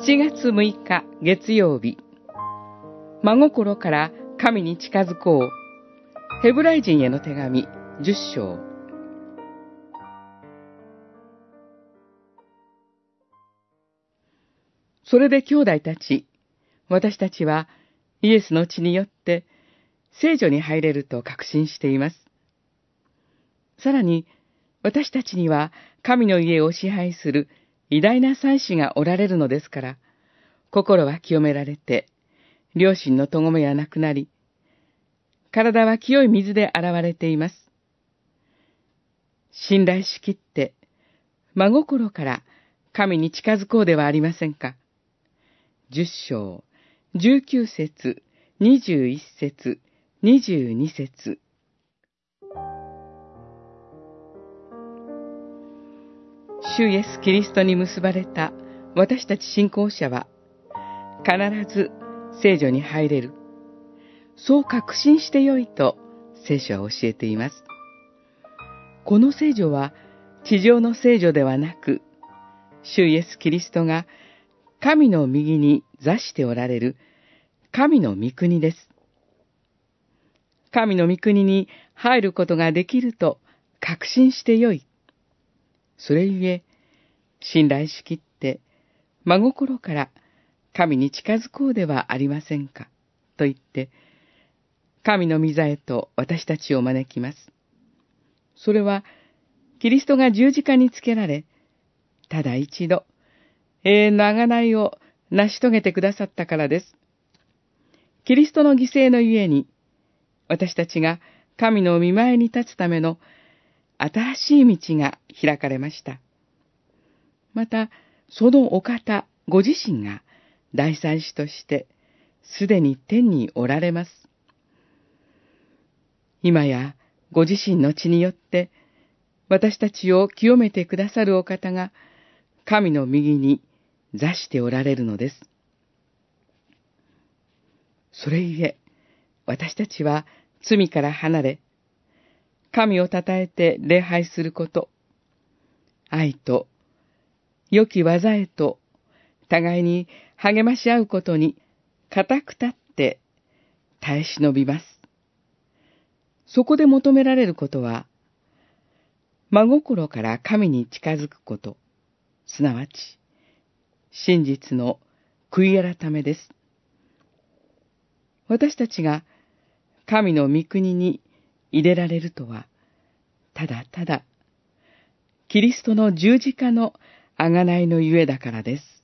7月6日月曜日。真心から神に近づこう。ヘブライ人への手紙10章。それで兄弟たち、私たちはイエスの血によって聖女に入れると確信しています。さらに、私たちには神の家を支配する偉大な祭司がおられるのですから、心は清められて、両親の咎めはなくなり、体は清い水で洗われています。信頼しきって、真心から神に近づこうではありませんか。十章、十九節、二十一節、二十二節。主イエス・キリストに結ばれた私たち信仰者は、必ず聖女に入れる。そう確信してよいと聖書は教えています。この聖女は地上の聖女ではなく、主イエス・キリストが神の右に座しておられる神の御国です。神の御国に入ることができると確信してよい。それゆえ、信頼しきって、真心から神に近づこうではありませんか、と言って、神の御座へと私たちを招きます。それは、キリストが十字架につけられ、ただ一度、永遠の贖いを成し遂げてくださったからです。キリストの犠牲のゆえに、私たちが神の見前に立つための新しい道が開かれました。また、そのお方、ご自身が大祭司として、すでに天におられます。今や、ご自身の血によって、私たちを清めてくださるお方が、神の右に座しておられるのです。それゆえ、私たちは罪から離れ、神を称えて礼拝すること、愛と、良き技へと、互いに励まし合うことに、固く立って耐え忍びます。そこで求められることは、真心から神に近づくこと、すなわち、真実の悔い改めです。私たちが神の御国に入れられるとは、ただただ、キリストの十字架の贖いのゆえだからです。